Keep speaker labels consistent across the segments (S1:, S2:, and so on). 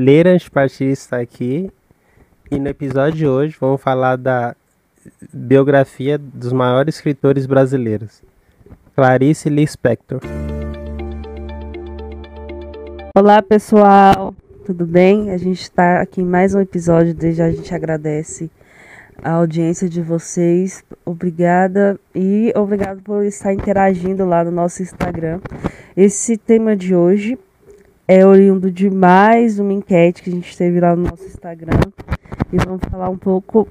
S1: Leira Antipartista aqui e no episódio de hoje vamos falar da biografia dos maiores escritores brasileiros. Clarice Lispector.
S2: Olá pessoal, tudo bem? A gente está aqui em mais um episódio, desde a gente agradece a audiência de vocês. Obrigada e obrigado por estar interagindo lá no nosso Instagram. Esse tema de hoje é oriundo de mais uma enquete que a gente teve lá no nosso Instagram. E vamos falar um pouco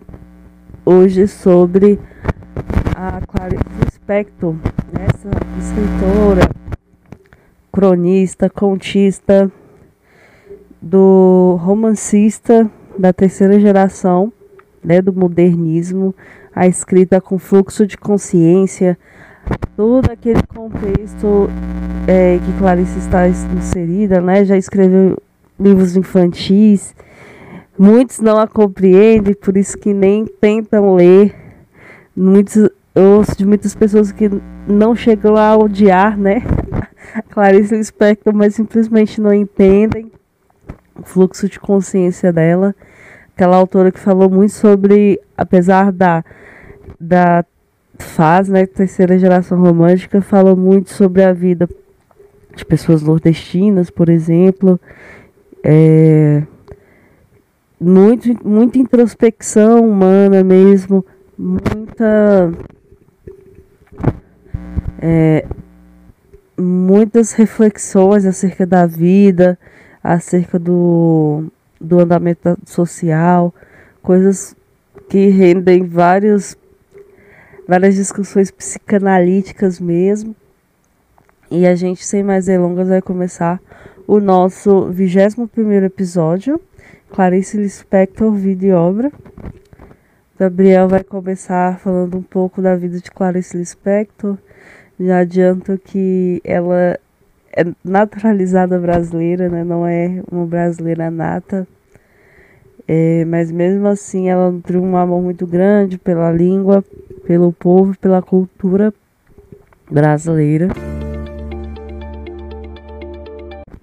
S2: hoje sobre a Clarice Lispector, essa escritora, cronista, contista, do romancista da terceira geração né, do modernismo, a escrita com fluxo de consciência, todo aquele contexto é, que Clarice está inserida, né, já escreveu livros infantis, muitos não a compreendem, por isso que nem tentam ler, muitos, eu ouço de muitas pessoas que não chegam a odiar, né, Clarice Lispector, mas simplesmente não entendem o fluxo de consciência dela. Aquela autora que falou muito sobre, apesar da, da fase, né, terceira geração romântica, falou muito sobre a vida de pessoas nordestinas, por exemplo, é, muito, muita introspecção humana mesmo, muita é, muitas reflexões acerca da vida, acerca do do andamento social, coisas que rendem vários, várias discussões psicanalíticas mesmo. E a gente, sem mais delongas, vai começar o nosso 21 episódio, Clarice Lispector, Vida e Obra. Gabriel vai começar falando um pouco da vida de Clarice Lispector. Já adianto que ela é naturalizada brasileira, né? Não é uma brasileira nata. É, mas mesmo assim ela nutriu um amor muito grande pela língua, pelo povo, pela cultura brasileira.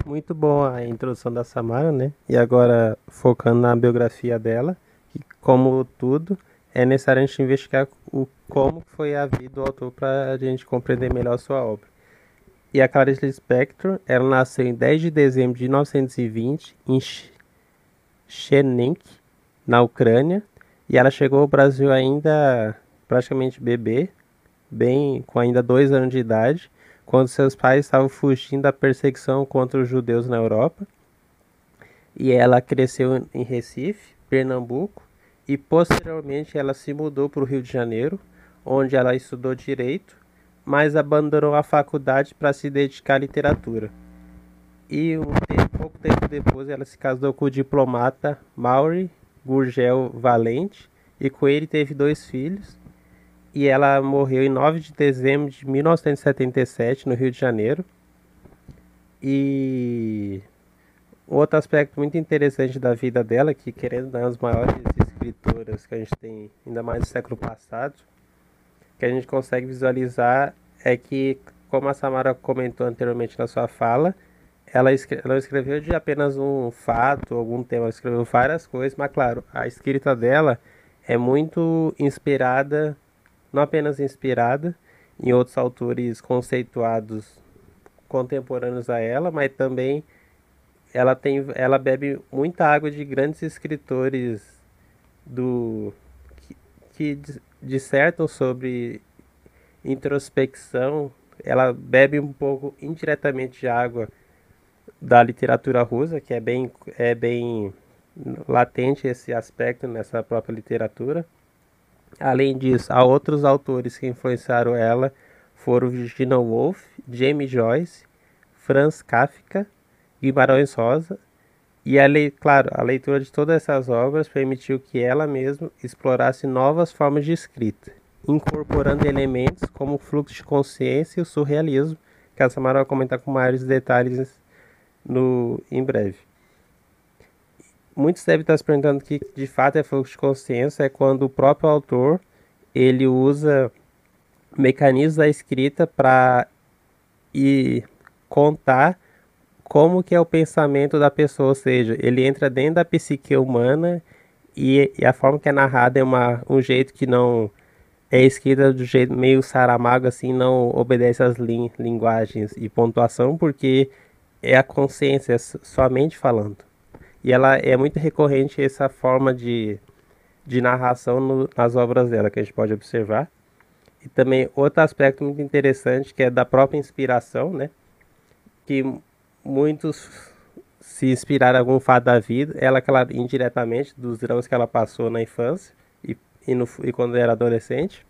S1: Muito boa a introdução da Samara, né? E agora focando na biografia dela, que como tudo é necessário a gente investigar o como foi a vida do autor para a gente compreender melhor sua obra. E a Clarice Lispector, ela nasceu em 10 de dezembro de 1920 em Chernensk, na Ucrânia, e ela chegou ao Brasil ainda praticamente bebê, bem com ainda dois anos de idade, quando seus pais estavam fugindo da perseguição contra os judeus na Europa. E ela cresceu em Recife, Pernambuco, e posteriormente ela se mudou para o Rio de Janeiro, onde ela estudou direito mas abandonou a faculdade para se dedicar à literatura. E um tempo, pouco tempo depois ela se casou com o diplomata Mauri Gurgel Valente e com ele teve dois filhos. E ela morreu em 9 de dezembro de 1977 no Rio de Janeiro. E outro aspecto muito interessante da vida dela, que querendo dar as maiores escritoras que a gente tem, ainda mais no século passado, que a gente consegue visualizar é que, como a Samara comentou anteriormente na sua fala, ela, escre ela escreveu de apenas um fato, algum tema, ela escreveu várias coisas, mas claro, a escrita dela é muito inspirada, não apenas inspirada em outros autores conceituados contemporâneos a ela, mas também ela tem ela bebe muita água de grandes escritores do que, que dissertam sobre introspecção, ela bebe um pouco indiretamente de água da literatura russa, que é bem, é bem latente esse aspecto nessa própria literatura. Além disso, há outros autores que influenciaram ela, foram Virginia Woolf, James Joyce, Franz Kafka, Guimarães Rosa, e a lei, claro, a leitura de todas essas obras permitiu que ela mesma explorasse novas formas de escrita, incorporando elementos como o fluxo de consciência e o surrealismo, que a Samara vai comentar com maiores detalhes no, em breve. Muitos devem estar se perguntando que de fato é fluxo de consciência, é quando o próprio autor ele usa mecanismos da escrita para contar como que é o pensamento da pessoa, ou seja, ele entra dentro da psique humana e, e a forma que é narrada é uma, um jeito que não é escrita do jeito meio saramago, assim, não obedece às lin linguagens e pontuação, porque é a consciência, é somente falando. E ela é muito recorrente essa forma de, de narração no, nas obras dela, que a gente pode observar. E também outro aspecto muito interessante, que é da própria inspiração, né? Que muitos se inspiraram em algum fato da vida, ela, ela indiretamente, dos dramas que ela passou na infância e, e, no, e quando era adolescente.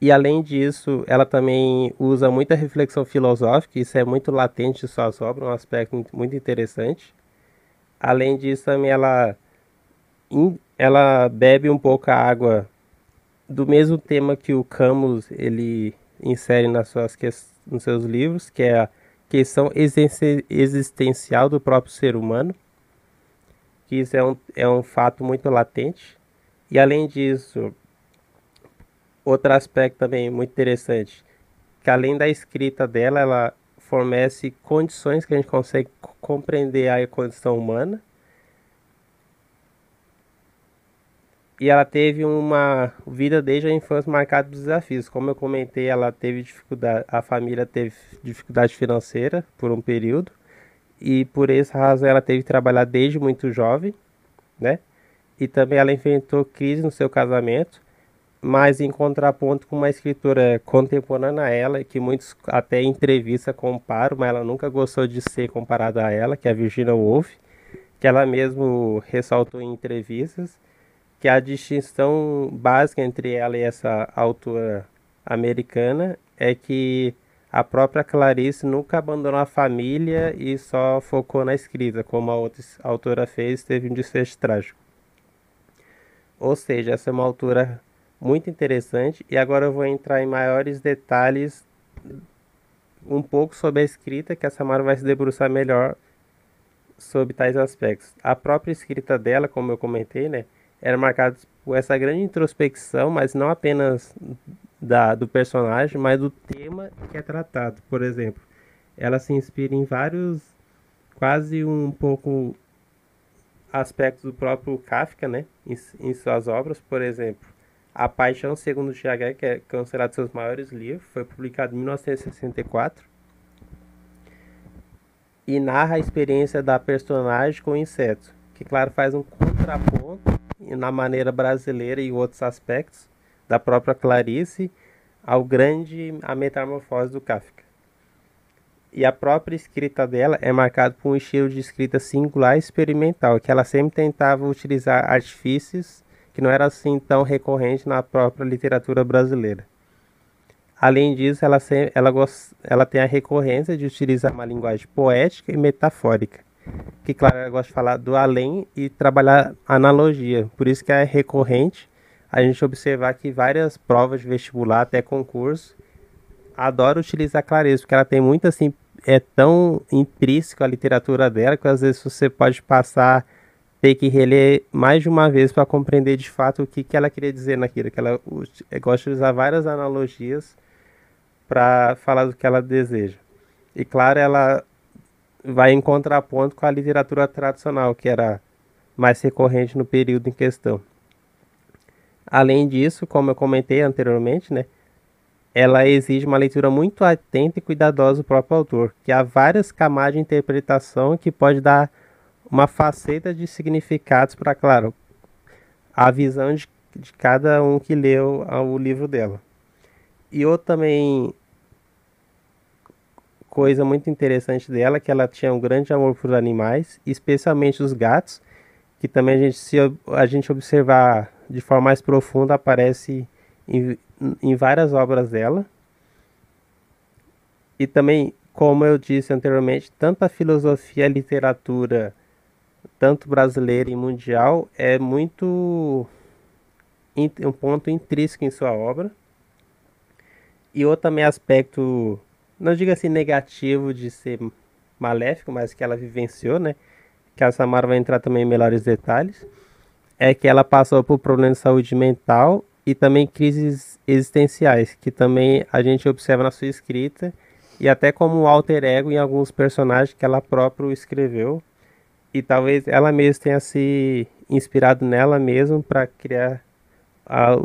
S1: E além disso, ela também usa muita reflexão filosófica, isso é muito latente em suas obras, um aspecto muito interessante. Além disso, também ela, ela bebe um pouco a água do mesmo tema que o Camus ele insere nas suas, nos seus livros, que é a questão existencial do próprio ser humano, que isso é um, é um fato muito latente. E além disso, outro aspecto também muito interessante, que além da escrita dela, ela fornece condições que a gente consegue compreender a condição humana. E ela teve uma vida desde a infância marcada por desafios. Como eu comentei, ela teve dificuldade, a família teve dificuldade financeira por um período. E por essa razão ela teve que trabalhar desde muito jovem, né? E também ela enfrentou crise no seu casamento mas em contraponto com uma escritora contemporânea a ela, que muitos até em entrevista comparam, mas ela nunca gostou de ser comparada a ela, que é a Virginia Woolf, que ela mesmo ressaltou em entrevistas, que a distinção básica entre ela e essa autora americana é que a própria Clarice nunca abandonou a família e só focou na escrita, como a outra autora fez, teve um desfecho trágico. Ou seja, essa é uma autora muito interessante. E agora eu vou entrar em maiores detalhes um pouco sobre a escrita, que a Samara vai se debruçar melhor sobre tais aspectos. A própria escrita dela, como eu comentei, né, era marcada por essa grande introspecção, mas não apenas da, do personagem, mas do tema que é tratado. Por exemplo, ela se inspira em vários, quase um pouco aspectos do próprio Kafka, né, em, em suas obras. Por exemplo, a Paixão Segundo Tiago, que é considerado seus maiores livros, foi publicado em 1964 e narra a experiência da personagem com o inseto, que claro faz um contraponto na maneira brasileira e outros aspectos da própria Clarice ao grande a metamorfose do Kafka. E a própria escrita dela é marcada por um estilo de escrita singular e experimental, que ela sempre tentava utilizar artifícios que não era assim tão recorrente na própria literatura brasileira. Além disso, ela, ela, ela tem a recorrência de utilizar uma linguagem poética e metafórica, que, claro, ela gosta de falar do além e trabalhar analogia. Por isso que é recorrente a gente observar que várias provas de vestibular, até concurso, adora utilizar clareza, porque ela tem muito assim, é tão intrínseco a literatura dela que às vezes você pode passar ter que reler mais de uma vez para compreender de fato o que, que ela queria dizer naquilo. Que ela gosta de usar várias analogias para falar do que ela deseja. E claro, ela vai em contraponto com a literatura tradicional, que era mais recorrente no período em questão. Além disso, como eu comentei anteriormente, né, ela exige uma leitura muito atenta e cuidadosa do próprio autor, que há várias camadas de interpretação que pode dar uma faceta de significados para, claro, a visão de, de cada um que leu o livro dela. E outra também coisa muito interessante dela é que ela tinha um grande amor por animais, especialmente os gatos, que também a gente se a gente observar de forma mais profunda aparece em, em várias obras dela. E também, como eu disse anteriormente, tanto a filosofia a literatura tanto brasileira e mundial, é muito um ponto intrínseco em sua obra. E outro também aspecto, não digo assim negativo de ser maléfico, mas que ela vivenciou, né? Que a Samara vai entrar também em melhores detalhes. É que ela passou por problemas de saúde mental e também crises existenciais, que também a gente observa na sua escrita e até como alter ego em alguns personagens que ela própria escreveu e talvez ela mesma tenha se inspirado nela mesma para criar a,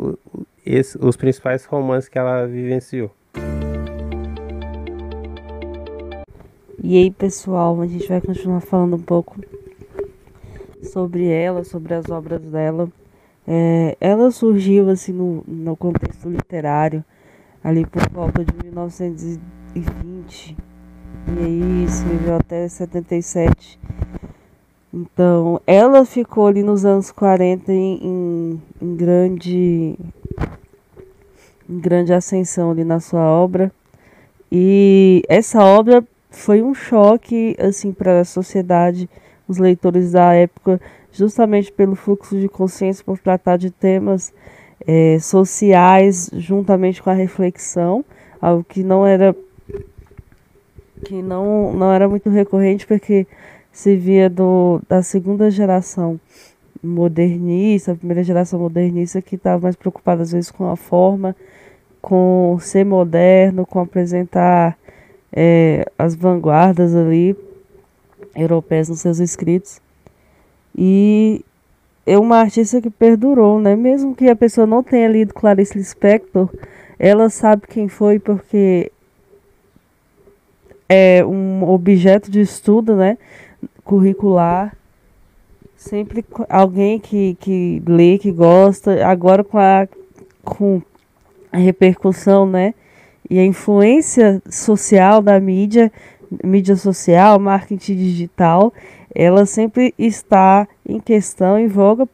S1: esse, os principais romances que ela vivenciou.
S2: E aí, pessoal, a gente vai continuar falando um pouco sobre ela, sobre as obras dela. É, ela surgiu assim no, no contexto literário ali por volta de 1920 e aí escreveu até 77 então, ela ficou ali nos anos 40 em, em, em grande em grande ascensão ali na sua obra. E essa obra foi um choque assim para a sociedade, os leitores da época, justamente pelo fluxo de consciência por tratar de temas é, sociais juntamente com a reflexão, algo que não era que não, não era muito recorrente porque se via do, da segunda geração modernista, a primeira geração modernista que estava mais preocupada às vezes com a forma, com ser moderno, com apresentar é, as vanguardas ali europeias nos seus escritos. E é uma artista que perdurou, né? Mesmo que a pessoa não tenha lido Clarice Lispector, ela sabe quem foi porque é um objeto de estudo, né? Curricular. Sempre alguém que, que lê, que gosta, agora com a, com a repercussão, né? E a influência social da mídia, mídia social, marketing digital, ela sempre está em questão, em voga,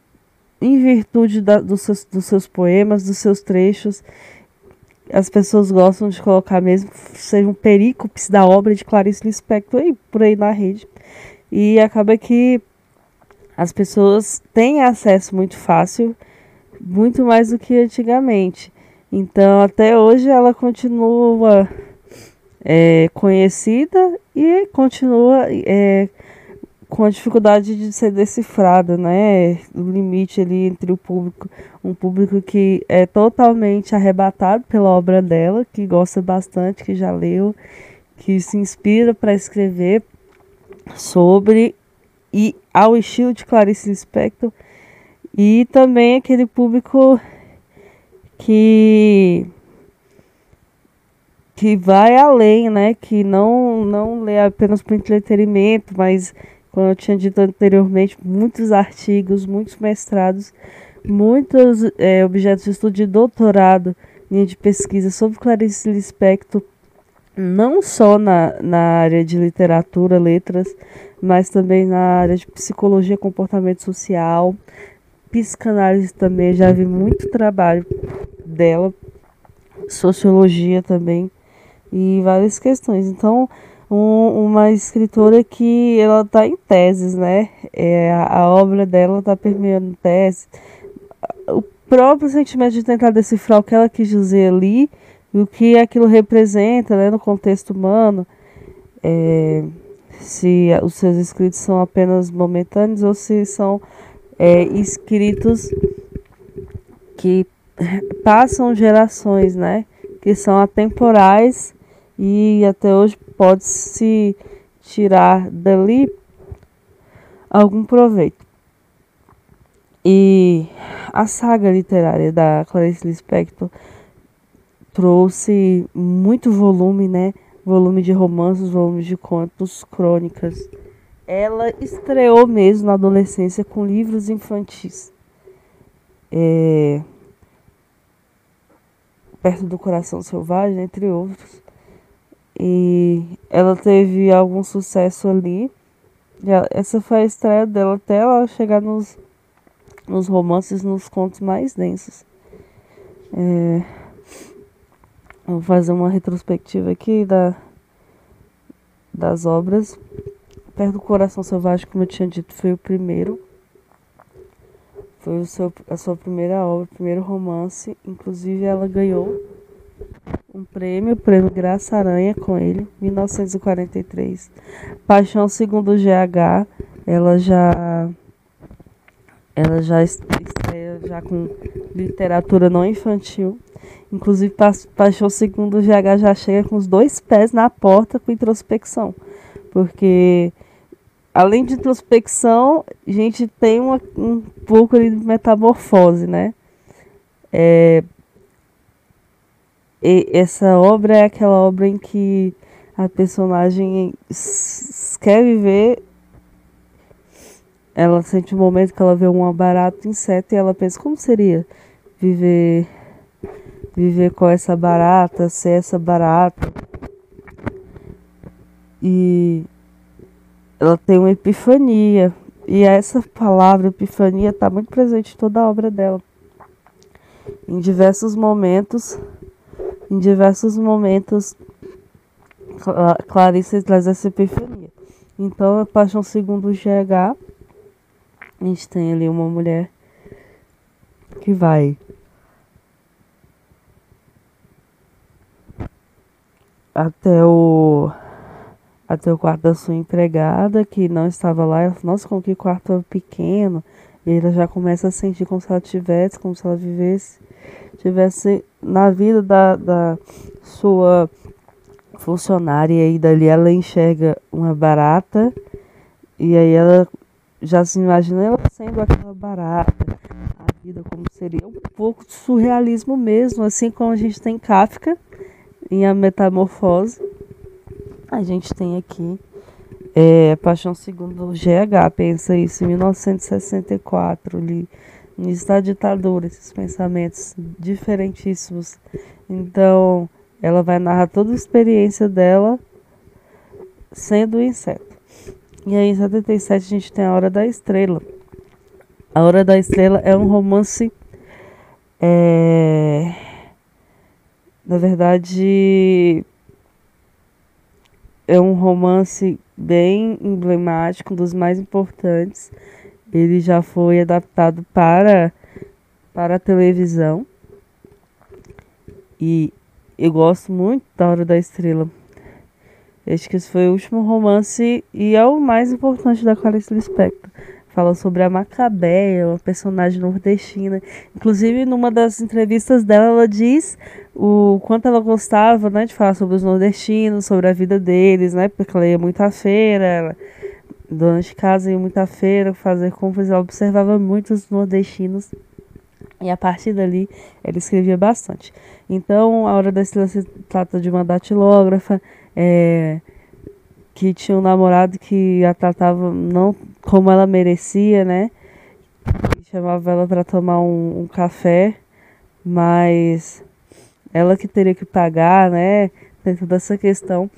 S2: em virtude da, dos, seus, dos seus poemas, dos seus trechos. As pessoas gostam de colocar mesmo, sejam perícopes da obra de Clarice Lispector aí, por aí na rede. E acaba que as pessoas têm acesso muito fácil, muito mais do que antigamente. Então, até hoje ela continua é, conhecida e continua é, com a dificuldade de ser decifrada, né? O limite ali entre o público, um público que é totalmente arrebatado pela obra dela, que gosta bastante, que já leu, que se inspira para escrever, sobre e ao estilo de Clarice Lispector e também aquele público que que vai além, né? Que não não lê apenas para entretenimento, mas como eu tinha dito anteriormente, muitos artigos, muitos mestrados, muitos é, objetos de estudo de doutorado, linha de pesquisa sobre Clarice Lispector não só na, na área de literatura, letras, mas também na área de psicologia, comportamento social, psicanálise também, já vi muito trabalho dela, sociologia também e várias questões. Então, um, uma escritora que ela está em teses, né? É, a, a obra dela está permeando tese. O próprio sentimento de tentar decifrar o que ela quis dizer ali e o que aquilo representa né, no contexto humano, é, se os seus escritos são apenas momentâneos ou se são é, escritos que passam gerações, né, que são atemporais e até hoje pode-se tirar dali algum proveito. E a saga literária da Clarice Lispector trouxe muito volume, né? Volume de romances, volume de contos, crônicas. Ela estreou mesmo na adolescência com livros infantis. É... Perto do Coração Selvagem, entre outros. E ela teve algum sucesso ali. Essa foi a estreia dela até ela chegar nos, nos romances, nos contos mais densos. É... Vou fazer uma retrospectiva aqui da, das obras. Perto do Coração Selvagem, como eu tinha dito, foi o primeiro. Foi o seu, a sua primeira obra, o primeiro romance. Inclusive, ela ganhou um prêmio, o prêmio Graça Aranha com ele, 1943. Paixão segundo o GH, ela já ela já estreia já com literatura não infantil. Inclusive, Paixão Segundo GH já chega com os dois pés na porta com introspecção. Porque, além de introspecção, a gente tem uma, um pouco ali de metamorfose, né? É, essa obra é aquela obra em que a personagem quer viver. Ela sente um momento que ela vê uma barata, inseto, e ela pensa: como seria viver viver com essa barata, ser essa barata. E ela tem uma epifania. E essa palavra epifania está muito presente em toda a obra dela. Em diversos momentos, em diversos momentos, Clarice traz essa epifania. Então, a Paixão Segundo GH, a gente tem ali uma mulher que vai até o até o quarto da sua empregada que não estava lá. Ela nossa, como que quarto pequeno. E ela já começa a sentir como se ela tivesse, como se ela vivesse, tivesse na vida da, da sua funcionária. E dali ela enxerga uma barata. E aí ela já se imagina ela sendo aquela barata. A vida como seria um pouco de surrealismo mesmo, assim como a gente tem Kafka em A Metamorfose, a gente tem aqui é, Paixão Segundo GH, pensa isso, em 1964, ali, de ditadura, esses pensamentos diferentíssimos. Então, ela vai narrar toda a experiência dela sendo um inseto. E aí, em 77, a gente tem A Hora da Estrela. A Hora da Estrela é um romance. É na verdade, é um romance bem emblemático, um dos mais importantes. Ele já foi adaptado para, para a televisão. E eu gosto muito da Hora da Estrela. Acho que esse foi o último romance e é o mais importante da Clarice Lispector. Fala sobre a Macabeia, uma personagem nordestina. Inclusive, numa das entrevistas dela, ela diz o quanto ela gostava né, de falar sobre os nordestinos, sobre a vida deles, né? Porque ela ia muito à feira, ela, dona de casa ia muito à feira fazer compras, ela observava muito os nordestinos. E a partir dali, ela escrevia bastante. Então, a Hora da Estrela se trata de uma datilógrafa, é, que tinha um namorado que a tratava não como ela merecia, né? E chamava ela para tomar um, um, café, mas ela que teria que pagar, né? Dentro dessa questão.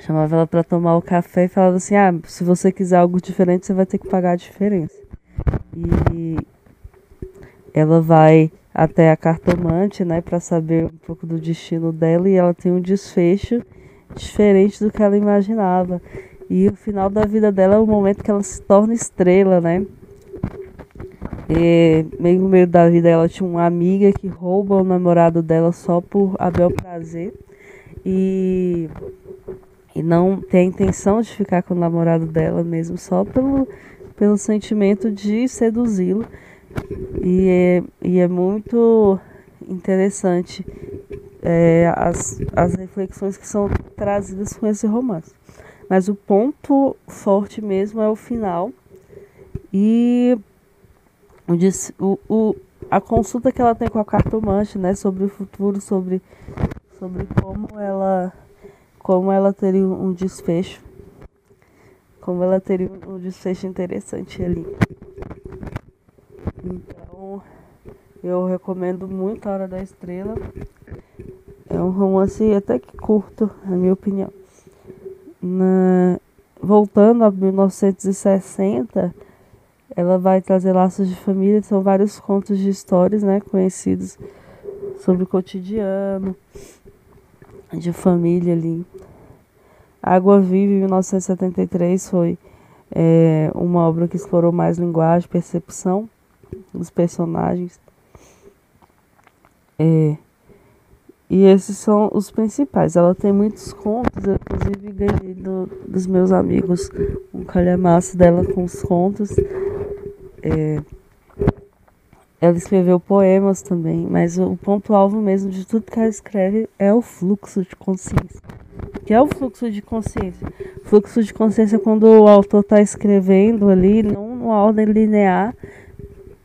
S2: Chamava ela para tomar o café e falava assim: ah, se você quiser algo diferente, você vai ter que pagar a diferença. E ela vai até a cartomante, né, para saber um pouco do destino dela e ela tem um desfecho diferente do que ela imaginava. E o final da vida dela é o momento que ela se torna estrela, né? E meio no meio da vida ela tinha uma amiga que rouba o namorado dela só por Abel prazer. E, e não tem a intenção de ficar com o namorado dela mesmo, só pelo, pelo sentimento de seduzi-lo. E é, e é muito interessante é, as, as reflexões que são trazidas com esse romance. Mas o ponto forte mesmo é o final. E o, o, a consulta que ela tem com a cartomante, né, sobre o futuro, sobre, sobre como ela como ela teria um desfecho. Como ela teria um desfecho interessante ali. Então, eu recomendo muito A Hora da Estrela. É um romance até que curto, na minha opinião. Na... Voltando a 1960, ela vai trazer laços de família, são vários contos de histórias, né, conhecidos sobre o cotidiano, de família ali. Água Viva, em 1973, foi é, uma obra que explorou mais linguagem, percepção dos personagens. É, e esses são os principais. Ela tem muitos contos, eu inclusive ganhei do, dos meus amigos um calhamaço dela com os contos. É, ela escreveu poemas também, mas o ponto-alvo mesmo de tudo que ela escreve é o fluxo de consciência. Que é o fluxo de consciência? Fluxo de consciência é quando o autor está escrevendo ali, não numa ordem linear,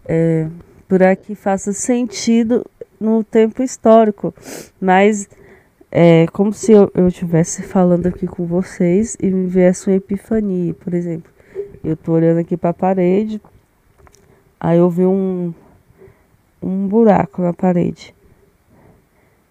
S2: é, para que faça sentido no tempo histórico, mas é como se eu estivesse falando aqui com vocês e me viesse uma epifania, por exemplo. Eu estou olhando aqui para a parede, aí eu vi um, um buraco na parede.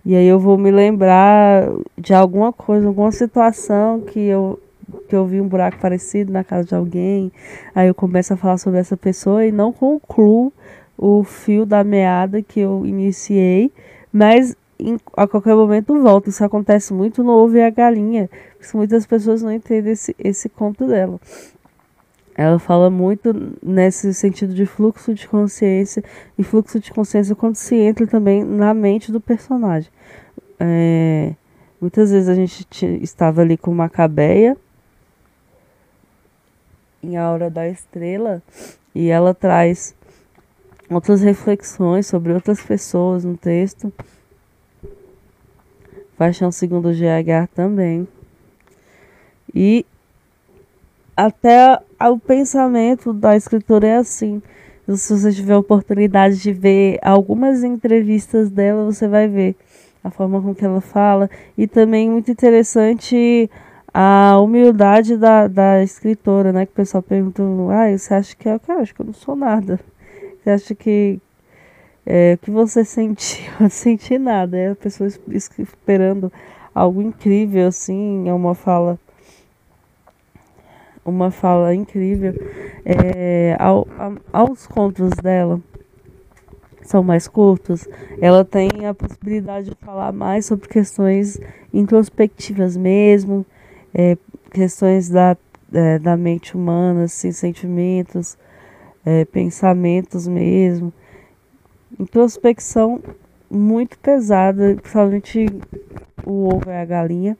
S2: E aí eu vou me lembrar de alguma coisa, alguma situação que eu que eu vi um buraco parecido na casa de alguém. Aí eu começo a falar sobre essa pessoa e não concluo o fio da meada que eu iniciei, mas em, a qualquer momento volta. Isso acontece muito no ovo e a galinha, porque muitas pessoas não entendem esse, esse conto dela. Ela fala muito nesse sentido de fluxo de consciência e fluxo de consciência quando se entra também na mente do personagem. É, muitas vezes a gente estava ali com Macabeia em A Hora da Estrela e ela traz outras reflexões sobre outras pessoas no texto. Paixão segundo GH também. E até o pensamento da escritora é assim. Se você tiver oportunidade de ver algumas entrevistas dela, você vai ver a forma com que ela fala. E também muito interessante a humildade da, da escritora, né? Que o pessoal pergunta, ah, você acha que é o que eu acho que eu não sou nada. Você acha que é, o que você sentiu? Eu não senti nada. É a pessoa esperando algo incrível, assim, é uma fala uma fala incrível. É, ao, aos contos dela são mais curtos, ela tem a possibilidade de falar mais sobre questões introspectivas mesmo, é, questões da, é, da mente humana, assim, sentimentos, é, pensamentos mesmo. Introspecção muito pesada, principalmente o ovo é a galinha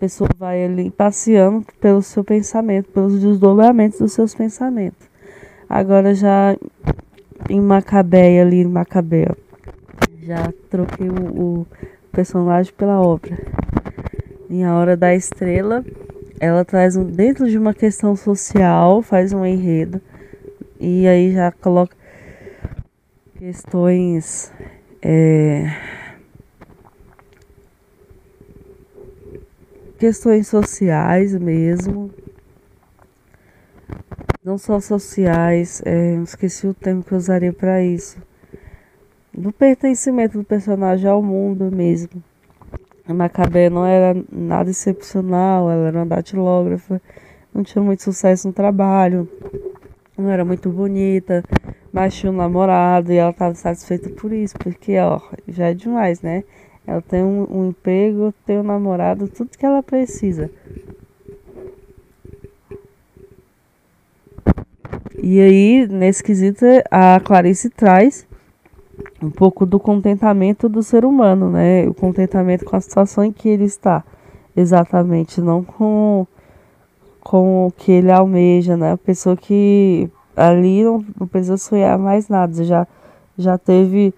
S2: pessoa vai ali passeando pelo seu pensamento, pelos desdobramentos dos seus pensamentos. Agora já em Macabeia ali, em Macabeu, já troquei o, o personagem pela obra. Em A Hora da Estrela, ela traz um, dentro de uma questão social, faz um enredo e aí já coloca questões é, questões sociais mesmo. Não só sociais, é, esqueci o termo que eu usaria para isso. Do pertencimento do personagem ao mundo mesmo. A Macabé não era nada excepcional, ela era uma datilógrafa, não tinha muito sucesso no trabalho, não era muito bonita, mas tinha um namorado e ela estava satisfeita por isso, porque ó, já é demais, né? Ela tem um, um emprego, tem um namorado, tudo que ela precisa. E aí, nesse quesito, a Clarice traz um pouco do contentamento do ser humano, né? O contentamento com a situação em que ele está, exatamente, não com, com o que ele almeja, né? A pessoa que ali não, não precisa sonhar mais nada, já, já teve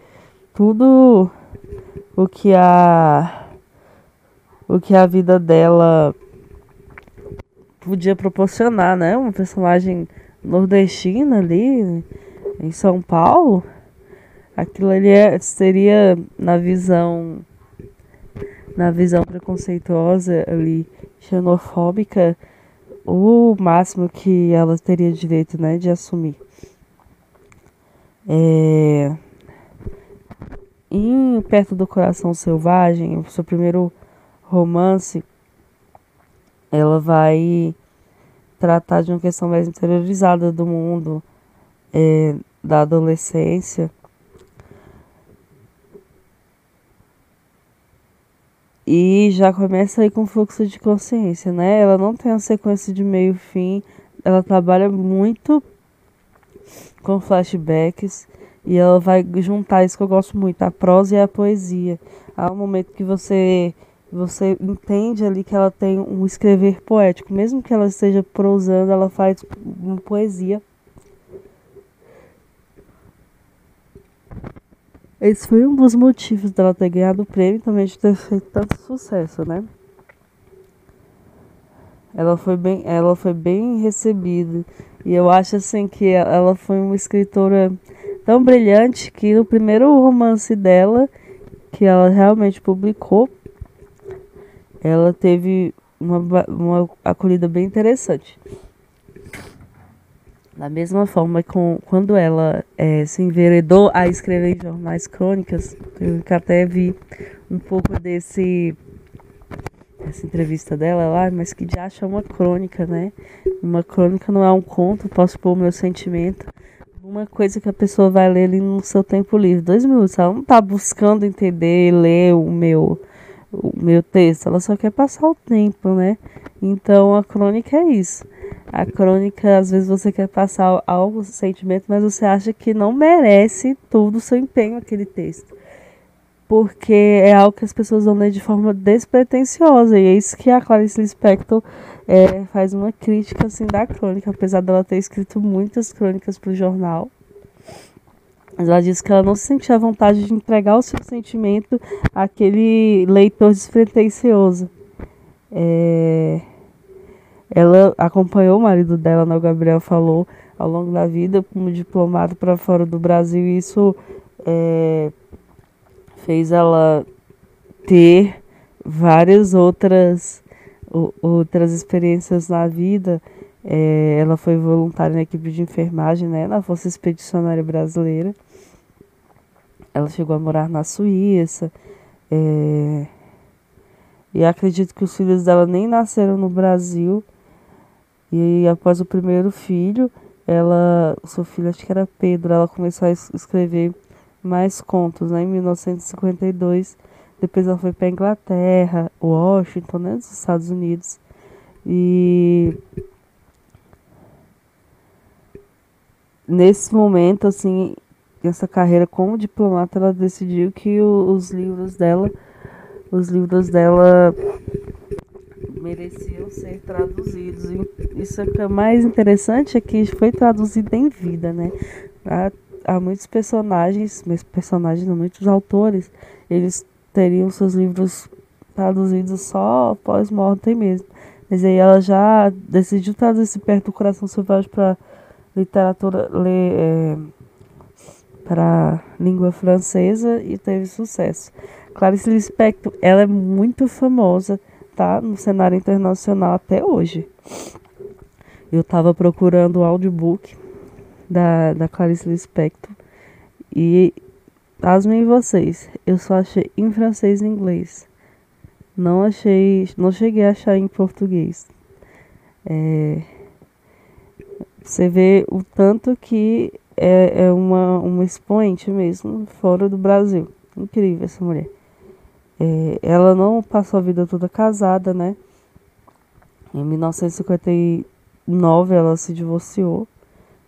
S2: tudo o que a o que a vida dela podia proporcionar, né? Uma personagem nordestina ali em São Paulo. Aquilo ali é, seria na visão na visão preconceituosa ali xenofóbica o máximo que ela teria direito, né, de assumir. É em Perto do Coração Selvagem, o seu primeiro romance, ela vai tratar de uma questão mais interiorizada do mundo, é, da adolescência. E já começa aí com fluxo de consciência, né? Ela não tem uma sequência de meio fim, ela trabalha muito com flashbacks e ela vai juntar isso que eu gosto muito, a prosa e a poesia. Há um momento que você você entende ali que ela tem um escrever poético, mesmo que ela esteja prosando, ela faz uma poesia. Esse foi um dos motivos dela ter ganhado o prêmio e também de ter feito tanto sucesso, né? Ela foi bem, ela foi bem recebida. E eu acho assim que ela foi uma escritora tão brilhante que no primeiro romance dela, que ela realmente publicou, ela teve uma, uma acolhida bem interessante. Da mesma forma, com, quando ela é, se enveredou a escrever jornais crônicas, eu até vi um pouco desse essa entrevista dela lá, mas que já acha uma crônica, né? Uma crônica não é um conto, posso pôr o meu sentimento. Uma coisa que a pessoa vai ler ali no seu tempo livre, dois minutos. Ela não tá buscando entender, ler o meu, o meu texto, ela só quer passar o tempo, né? Então a crônica é isso. A crônica, às vezes você quer passar algo, sentimento, mas você acha que não merece todo o seu empenho aquele texto porque é algo que as pessoas vão ler de forma despretensiosa. E é isso que a Clarice Lispector é, faz uma crítica assim, da crônica, apesar dela ter escrito muitas crônicas para o jornal. Mas ela diz que ela não se sentia vontade de entregar o seu sentimento àquele leitor despretensioso. É... Ela acompanhou o marido dela, né, o Gabriel falou, ao longo da vida como diplomado para fora do Brasil. E isso é, fez ela ter várias outras outras experiências na vida. É, ela foi voluntária na equipe de enfermagem, né, na Força Expedicionária Brasileira. Ela chegou a morar na Suíça. É, e acredito que os filhos dela nem nasceram no Brasil. E após o primeiro filho, ela, seu filho acho que era Pedro, ela começou a escrever mais contos, né? Em 1952, depois ela foi para Inglaterra, Washington, né? Dos Estados Unidos. E nesse momento, assim, nessa carreira como diplomata, ela decidiu que os livros dela, os livros dela mereciam ser traduzidos. Isso que é mais interessante é que foi traduzido em vida, né? há muitos personagens, mas personagens, não, muitos autores, eles teriam seus livros traduzidos só pós-mortem mesmo. Mas aí ela já decidiu traduzir perto do coração selvagem para literatura é, para língua francesa e teve sucesso. Clarice Lispector, ela é muito famosa, tá, no cenário internacional até hoje. Eu estava procurando o audiobook da, da Clarice Lispector. E pasmem vocês, eu só achei em francês e inglês. Não achei, não cheguei a achar em português. É, você vê o tanto que é, é uma, uma expoente mesmo fora do Brasil. Incrível essa mulher. É, ela não passou a vida toda casada, né? Em 1959 ela se divorciou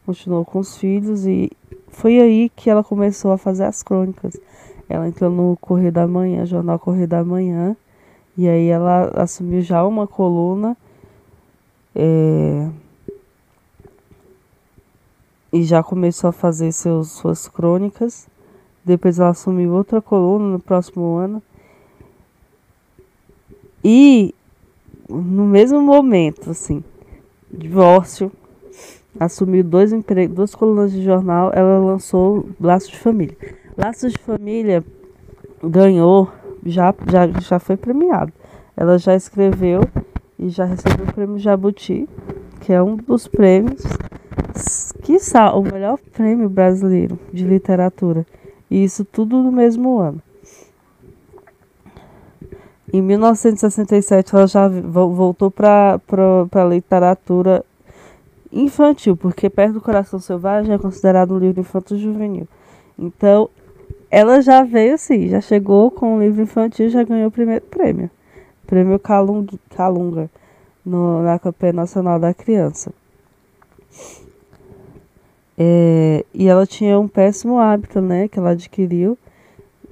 S2: continuou com os filhos e foi aí que ela começou a fazer as crônicas. Ela entrou no Correio da Manhã, jornal Correio da Manhã, e aí ela assumiu já uma coluna é, e já começou a fazer seus, suas crônicas. Depois ela assumiu outra coluna no próximo ano. E no mesmo momento, assim, divórcio, assumiu dois empregos, duas colunas de jornal, ela lançou Laços de Família. Laços de Família ganhou, já, já, já foi premiado. Ela já escreveu e já recebeu o prêmio Jabuti, que é um dos prêmios, que o melhor prêmio brasileiro de literatura. E isso tudo no mesmo ano. Em 1967 ela já voltou para a literatura infantil, porque Perto do Coração Selvagem é considerado um livro infantil juvenil. Então, ela já veio assim, já chegou com o livro infantil, já ganhou o primeiro prêmio. Prêmio Calung, Calunga, no, na Campanha Nacional da Criança. É, e ela tinha um péssimo hábito, né, que ela adquiriu.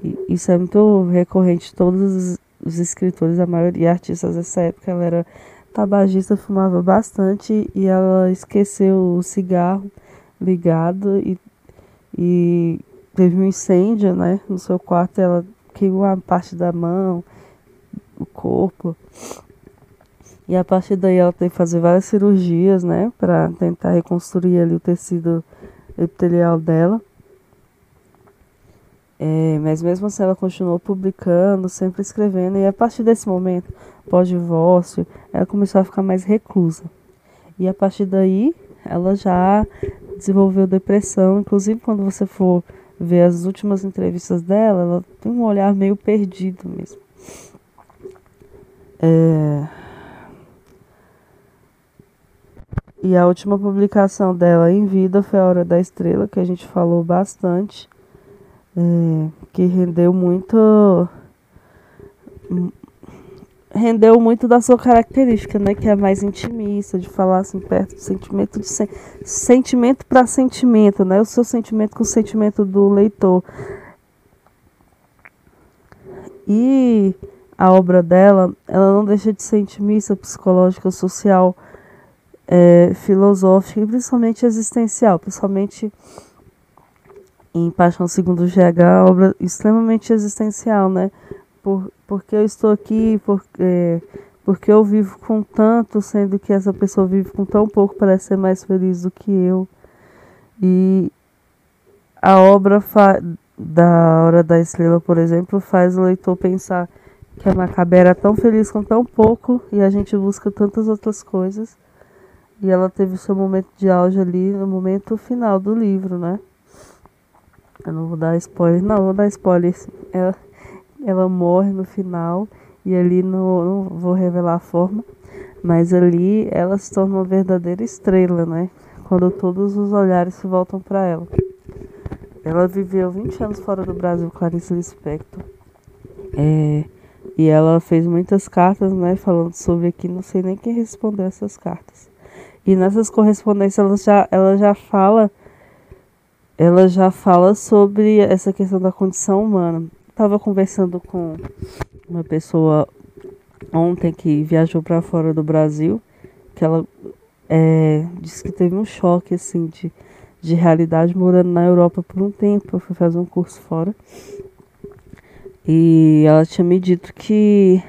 S2: E isso é muito recorrente. Todos os, escritores, a maioria artistas dessa época, ela era tabagista fumava bastante e ela esqueceu o cigarro ligado e, e teve um incêndio, né, no seu quarto, ela queimou a parte da mão, o corpo. E a partir daí ela teve que fazer várias cirurgias, né, para tentar reconstruir ali o tecido epitelial dela. É, mas mesmo assim ela continuou publicando, sempre escrevendo, e a partir desse momento, pós-divórcio, ela começou a ficar mais reclusa. E a partir daí, ela já desenvolveu depressão, inclusive quando você for ver as últimas entrevistas dela, ela tem um olhar meio perdido mesmo. É... E a última publicação dela em vida foi A Hora da Estrela, que a gente falou bastante, é, que rendeu muito. Rendeu muito da sua característica, né? Que é mais intimista, de falar assim perto do sentimento, de sen sentimento para sentimento, né? O seu sentimento com o sentimento do leitor. E a obra dela, ela não deixa de ser intimista, psicológica, social é, filosófica e principalmente existencial, principalmente em Paixão Segundo GH, obra extremamente existencial, né? Por, porque eu estou aqui, por, é, porque eu vivo com tanto, sendo que essa pessoa vive com tão pouco para ser mais feliz do que eu. E a obra da Hora da Estrela, por exemplo, faz o leitor pensar que a Macabé era tão feliz com tão pouco e a gente busca tantas outras coisas. E ela teve o seu momento de auge ali no momento final do livro, né? Eu não vou dar spoiler, não, vou dar spoiler. Ela, ela morre no final e ali no, não vou revelar a forma, mas ali ela se torna uma verdadeira estrela, né? Quando todos os olhares se voltam para ela. Ela viveu 20 anos fora do Brasil, Clarice Lispector. É, e ela fez muitas cartas, né, falando sobre aqui, não sei nem quem respondeu essas cartas. E nessas correspondências ela já, ela já fala ela já fala sobre essa questão da condição humana. Estava conversando com uma pessoa ontem que viajou para fora do Brasil, que ela é, disse que teve um choque assim de, de realidade morando na Europa por um tempo. Eu fui fazer um curso fora. E ela tinha me dito que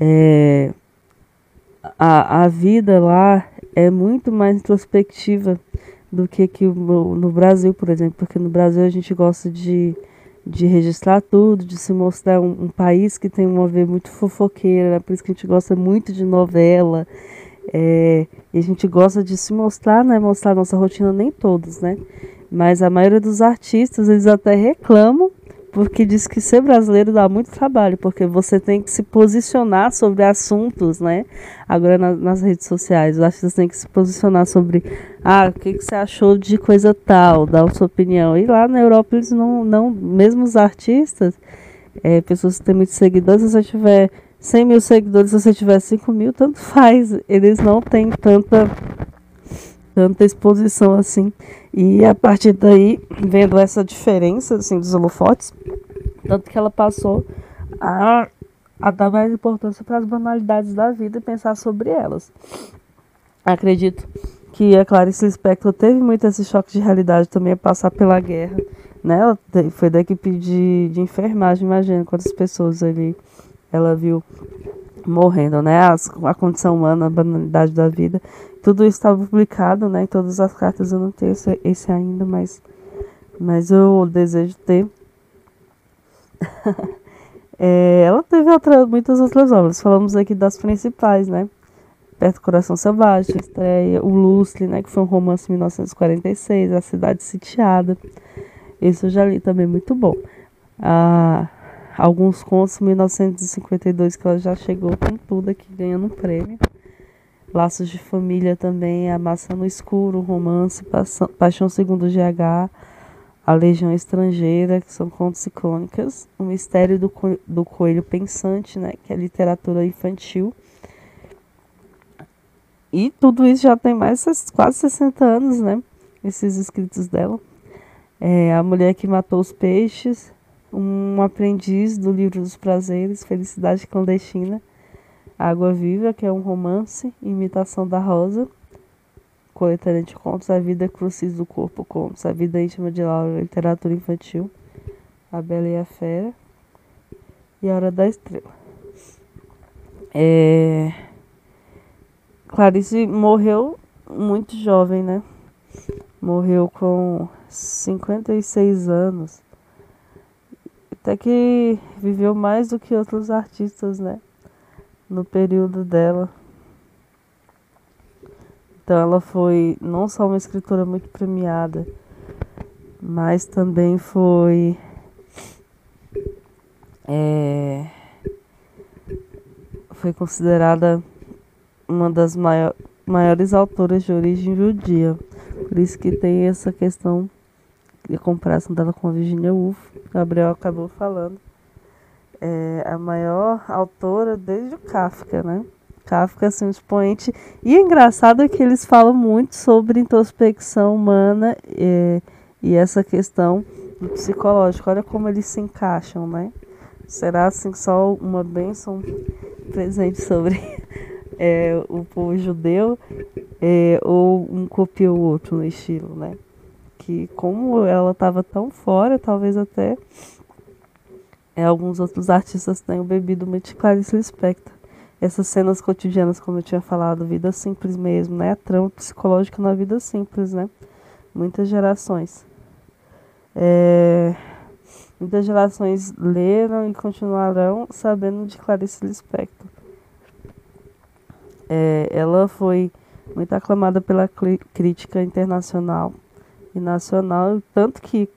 S2: é, a, a vida lá é muito mais introspectiva do que aqui no, Brasil, por exemplo, porque no Brasil a gente gosta de, de registrar tudo, de se mostrar um, um país que tem uma ver muito fofoqueira, né? por isso que a gente gosta muito de novela, é, e a gente gosta de se mostrar, né? Mostrar nossa rotina, nem todos, né? Mas a maioria dos artistas, eles até reclamam porque diz que ser brasileiro dá muito trabalho, porque você tem que se posicionar sobre assuntos, né? Agora na, nas redes sociais, os artistas têm que se posicionar sobre, ah, o que, que você achou de coisa tal, dar sua opinião. E lá na Europa eles não, não mesmo os artistas, é, pessoas que têm muitos seguidores, se você tiver 100 mil seguidores, se você tiver 5 mil, tanto faz. Eles não têm tanta tanta exposição assim. E a partir daí, vendo essa diferença assim, dos holofotes, tanto que ela passou a, a dar mais importância para as banalidades da vida e pensar sobre elas. Acredito que a Clarice Lispector teve muito esse choque de realidade também a passar pela guerra. Né? Ela foi da equipe de, de enfermagem, imagina quantas pessoas ali ela viu morrendo, né? As, a condição humana, a banalidade da vida. Tudo isso estava publicado, né? Em todas as cartas eu não tenho esse, esse ainda, mas, mas eu desejo ter. é, ela teve outra, muitas outras obras. Falamos aqui das principais, né? Perto do Coração Selvagem, estreia, O Lustre, né? Que foi um romance em 1946, A Cidade Sitiada. Esse eu já li também, muito bom. Ah, alguns contos, 1952, que ela já chegou com tudo aqui, ganhando um prêmio. Laços de Família também, A Maçã no Escuro, Romance, Paixão Segundo GH, A Legião Estrangeira, que são contos e crônicas, O Mistério do, Co do Coelho Pensante, né, que é literatura infantil. E tudo isso já tem mais quase 60 anos, né, esses escritos dela. É, a Mulher que Matou os Peixes, um aprendiz do livro dos prazeres, Felicidade Clandestina, Água Viva, que é um romance, imitação da Rosa. coletânea de contos A Vida Crucis do Corpo, Contos, A Vida Íntima de Laura, Literatura Infantil, A Bela e a Fera e A Hora da Estrela. É... Clarice morreu muito jovem, né? Morreu com 56 anos. Até que viveu mais do que outros artistas, né? No período dela. Então ela foi não só uma escritora muito premiada, mas também foi é, foi considerada uma das maior, maiores autoras de origem judia. Por isso que tem essa questão de comparação com a Virginia Woolf, Gabriel acabou falando. É a maior autora desde o Kafka, né? Kafka, assim, um expoente. E o engraçado é que eles falam muito sobre introspecção humana e, e essa questão do psicológico. Olha como eles se encaixam, né? Será, assim, só uma bênção presente sobre é, o povo judeu é, ou um copia o outro no estilo, né? Que como ela estava tão fora, talvez até é, alguns outros artistas tenham bebido muito de Clarice Lispector essas cenas cotidianas, como eu tinha falado, vida simples mesmo, né? A trama psicológica na vida simples, né? Muitas gerações. É, muitas gerações leram e continuarão sabendo de Clarice Lispector. É, ela foi muito aclamada pela crítica internacional e nacional, tanto que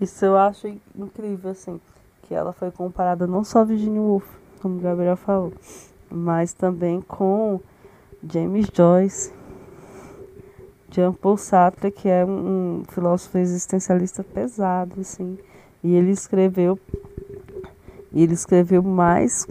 S2: isso eu acho incrível, assim, que ela foi comparada não só a Virginia Woolf, como o Gabriel falou, mas também com James Joyce, Jean-Paul Sartre, que é um, filósofo existencialista pesado, assim, e ele escreveu, ele escreveu mais,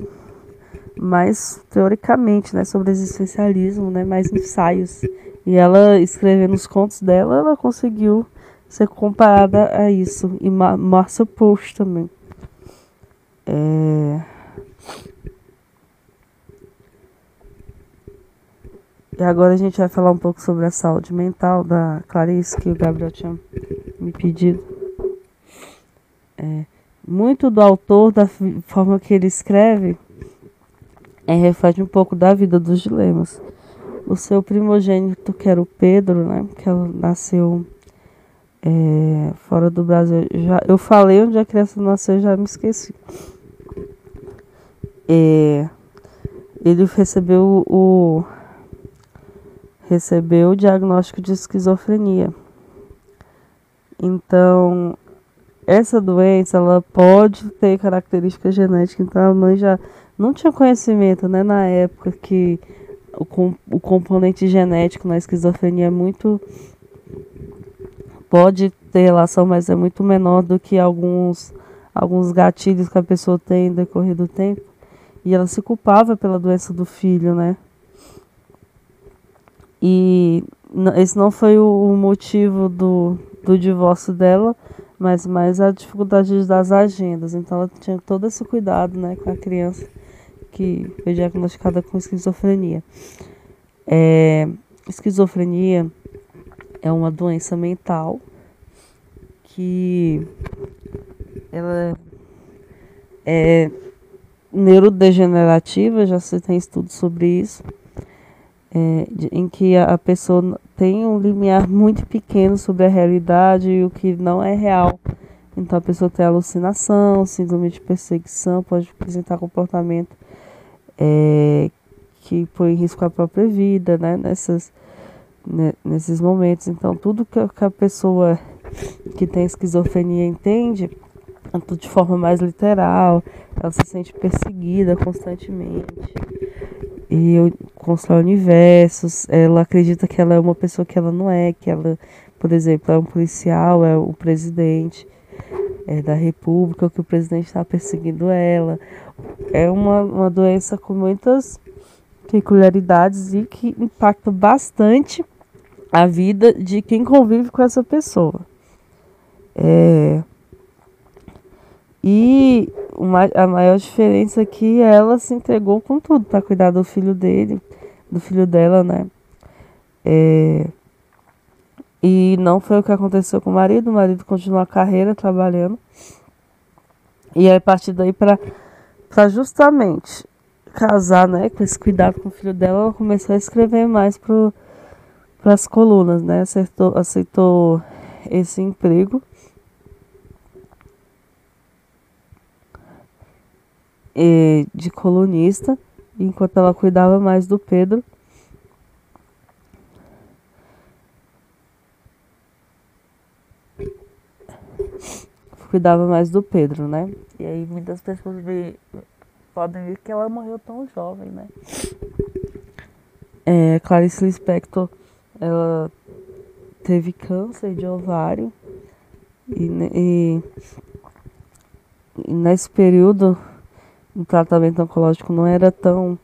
S2: mais teoricamente, né, sobre existencialismo, né, mais ensaios, e ela escrevendo os contos dela, ela conseguiu ser comparada a isso, e Marcel Proust também. É... E agora a gente vai falar um pouco sobre a saúde mental da Clarice, que o Gabriel tinha me pedido. É, muito do autor, da forma que ele escreve, é, reflete um pouco da vida dos dilemas. O seu primogênito, que era o Pedro, né, que ela nasceu é, fora do Brasil. Já, eu falei onde a criança nasceu, já me esqueci. É, ele recebeu o recebeu o diagnóstico de esquizofrenia. Então, essa doença ela pode ter características genéticas. Então, a mãe já não tinha conhecimento, né, na época que o, com, o componente genético na esquizofrenia é muito pode ter relação, mas é muito menor do que alguns alguns gatilhos que a pessoa tem no decorrer do tempo. E ela se culpava pela doença do filho, né? E esse não foi o motivo do, do divórcio dela, mas mais a dificuldade das agendas. Então ela tinha todo esse cuidado né, com a criança que foi diagnosticada com esquizofrenia. É, esquizofrenia é uma doença mental que ela é neurodegenerativa, já se tem estudos sobre isso é, de, em que a, a, pessoa tem um limiar muito pequeno sobre a realidade e o que não é real. Então a pessoa tem alucinação, síndrome de perseguição, pode apresentar comportamento é, que põe em risco a própria vida, né? Nessas, né, nesses momentos. Então tudo que, a pessoa que tem esquizofrenia entende tanto de forma mais literal, ela se sente perseguida constantemente e constrói universos. Ela acredita que ela é uma pessoa que ela não é, que ela, por exemplo, é um policial, é o presidente é, da república, que o presidente está perseguindo ela. É uma, uma doença com muitas peculiaridades e que impacta bastante a vida de quem convive com essa pessoa. É, e uma, a maior diferença é que ela se entregou com tudo para cuidar do filho dele, do filho dela, né? É, E não foi o que aconteceu com o marido. O marido continuou a carreira trabalhando. E aí, a partir daí, para justamente casar, né, com esse cuidado com o filho dela, ela começou a escrever mais para as colunas, né? Aceitou, aceitou esse emprego. De colunista, enquanto ela cuidava mais do Pedro. Cuidava mais do Pedro, né? E aí muitas pessoas me, podem ver que ela morreu tão jovem, né? É, Clarice Lispector, ela teve câncer de ovário e, e, e nesse período o tratamento oncológico não era tão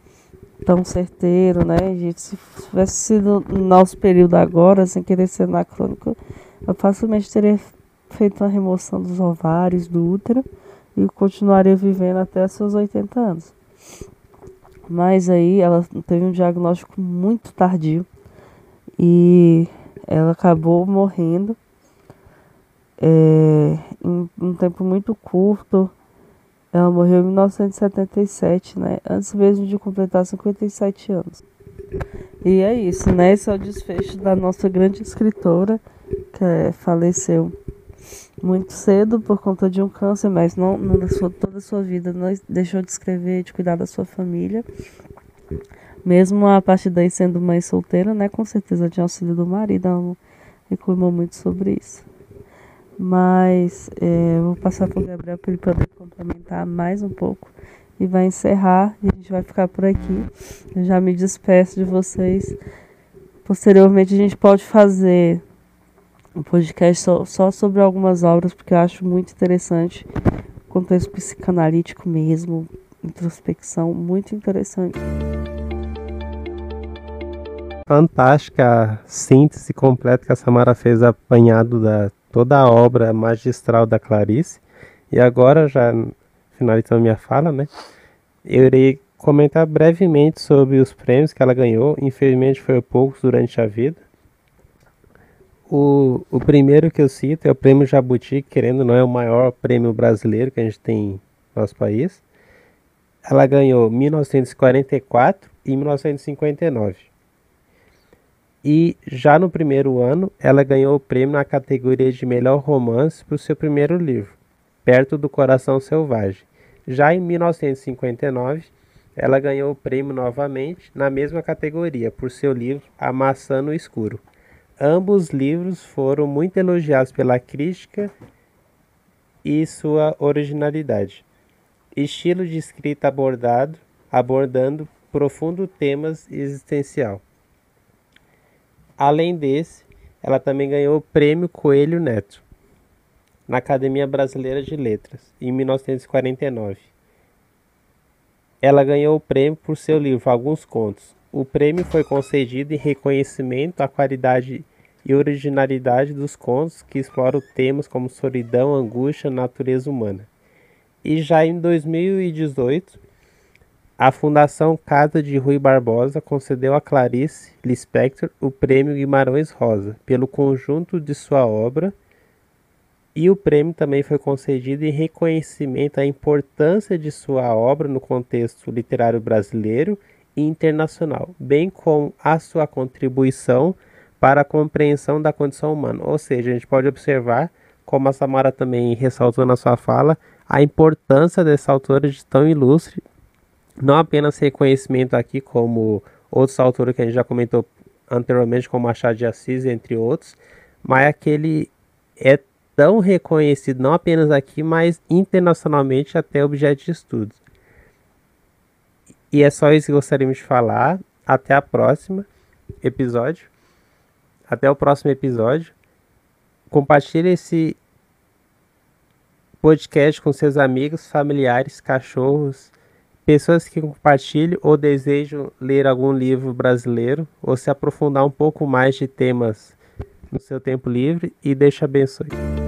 S2: tão certeiro, né? Gente, se tivesse sido no nosso período agora, sem querer ser anacrônico, eu facilmente teria feito a remoção dos ovários, do útero e continuaria vivendo até seus 80 anos. Mas aí ela teve um diagnóstico muito tardio e ela acabou morrendo é, em um tempo muito curto. Ela morreu em 1977, né? Antes mesmo de completar 57 anos. E é isso, né? Esse é o desfecho da nossa grande escritora que é, faleceu muito cedo por conta de um câncer, mas não, não sua, toda a sua vida não deixou de escrever, de cuidar da sua família. Mesmo a partir daí sendo mãe solteira, né, com certeza de auxílio do marido, ela reclamou muito sobre isso. Mas é, vou passar para o Gabriel para ele poder complementar mais um pouco e vai encerrar e a gente vai ficar por aqui. Eu já me despeço de vocês. Posteriormente a gente pode fazer um podcast só, só sobre algumas obras, porque eu acho muito interessante. Contexto psicanalítico mesmo, introspecção, muito interessante.
S1: Fantástica a síntese completa que a Samara fez apanhado da toda a obra magistral da Clarice. E agora, já finalizando minha fala, né? Eu irei comentar brevemente sobre os prêmios que ela ganhou. Infelizmente foi poucos durante a vida. O, o primeiro que eu cito é o prêmio Jabuti, que querendo não é o maior prêmio brasileiro que a gente tem no nosso país. Ela ganhou 1944 e 1959. E já no primeiro ano, ela ganhou o prêmio na categoria de melhor romance para o seu primeiro livro, Perto do Coração Selvagem. Já em 1959, ela ganhou o prêmio novamente na mesma categoria por seu livro A Maçã no Escuro. Ambos livros foram muito elogiados pela crítica e sua originalidade. Estilo de escrita abordado, abordando profundos temas existencial. Além desse, ela também ganhou o Prêmio Coelho Neto na Academia Brasileira de Letras em 1949. Ela ganhou o prêmio por seu livro Alguns Contos, o prêmio foi concedido em reconhecimento à qualidade e originalidade dos contos que exploram temas como solidão, angústia, natureza humana. E já em 2018, a Fundação Casa de Rui Barbosa concedeu a Clarice Lispector o Prêmio Guimarães Rosa pelo conjunto de sua obra, e o prêmio também foi concedido em reconhecimento à importância de sua obra no contexto literário brasileiro internacional, bem como a sua contribuição para a compreensão da condição humana. Ou seja, a gente pode observar, como a Samara também ressaltou na sua fala, a importância dessa autora de tão ilustre, não apenas reconhecimento aqui como outros autores que a gente já comentou anteriormente, como Machado de Assis, entre outros, mas aquele é tão reconhecido não apenas aqui, mas internacionalmente até objeto de estudos. E é só isso que gostaríamos de falar. Até a próxima episódio. Até o próximo episódio. Compartilhe esse podcast com seus amigos, familiares, cachorros, pessoas que compartilham ou desejam ler algum livro brasileiro ou se aprofundar um pouco mais de temas no seu tempo livre e deixa abençoe.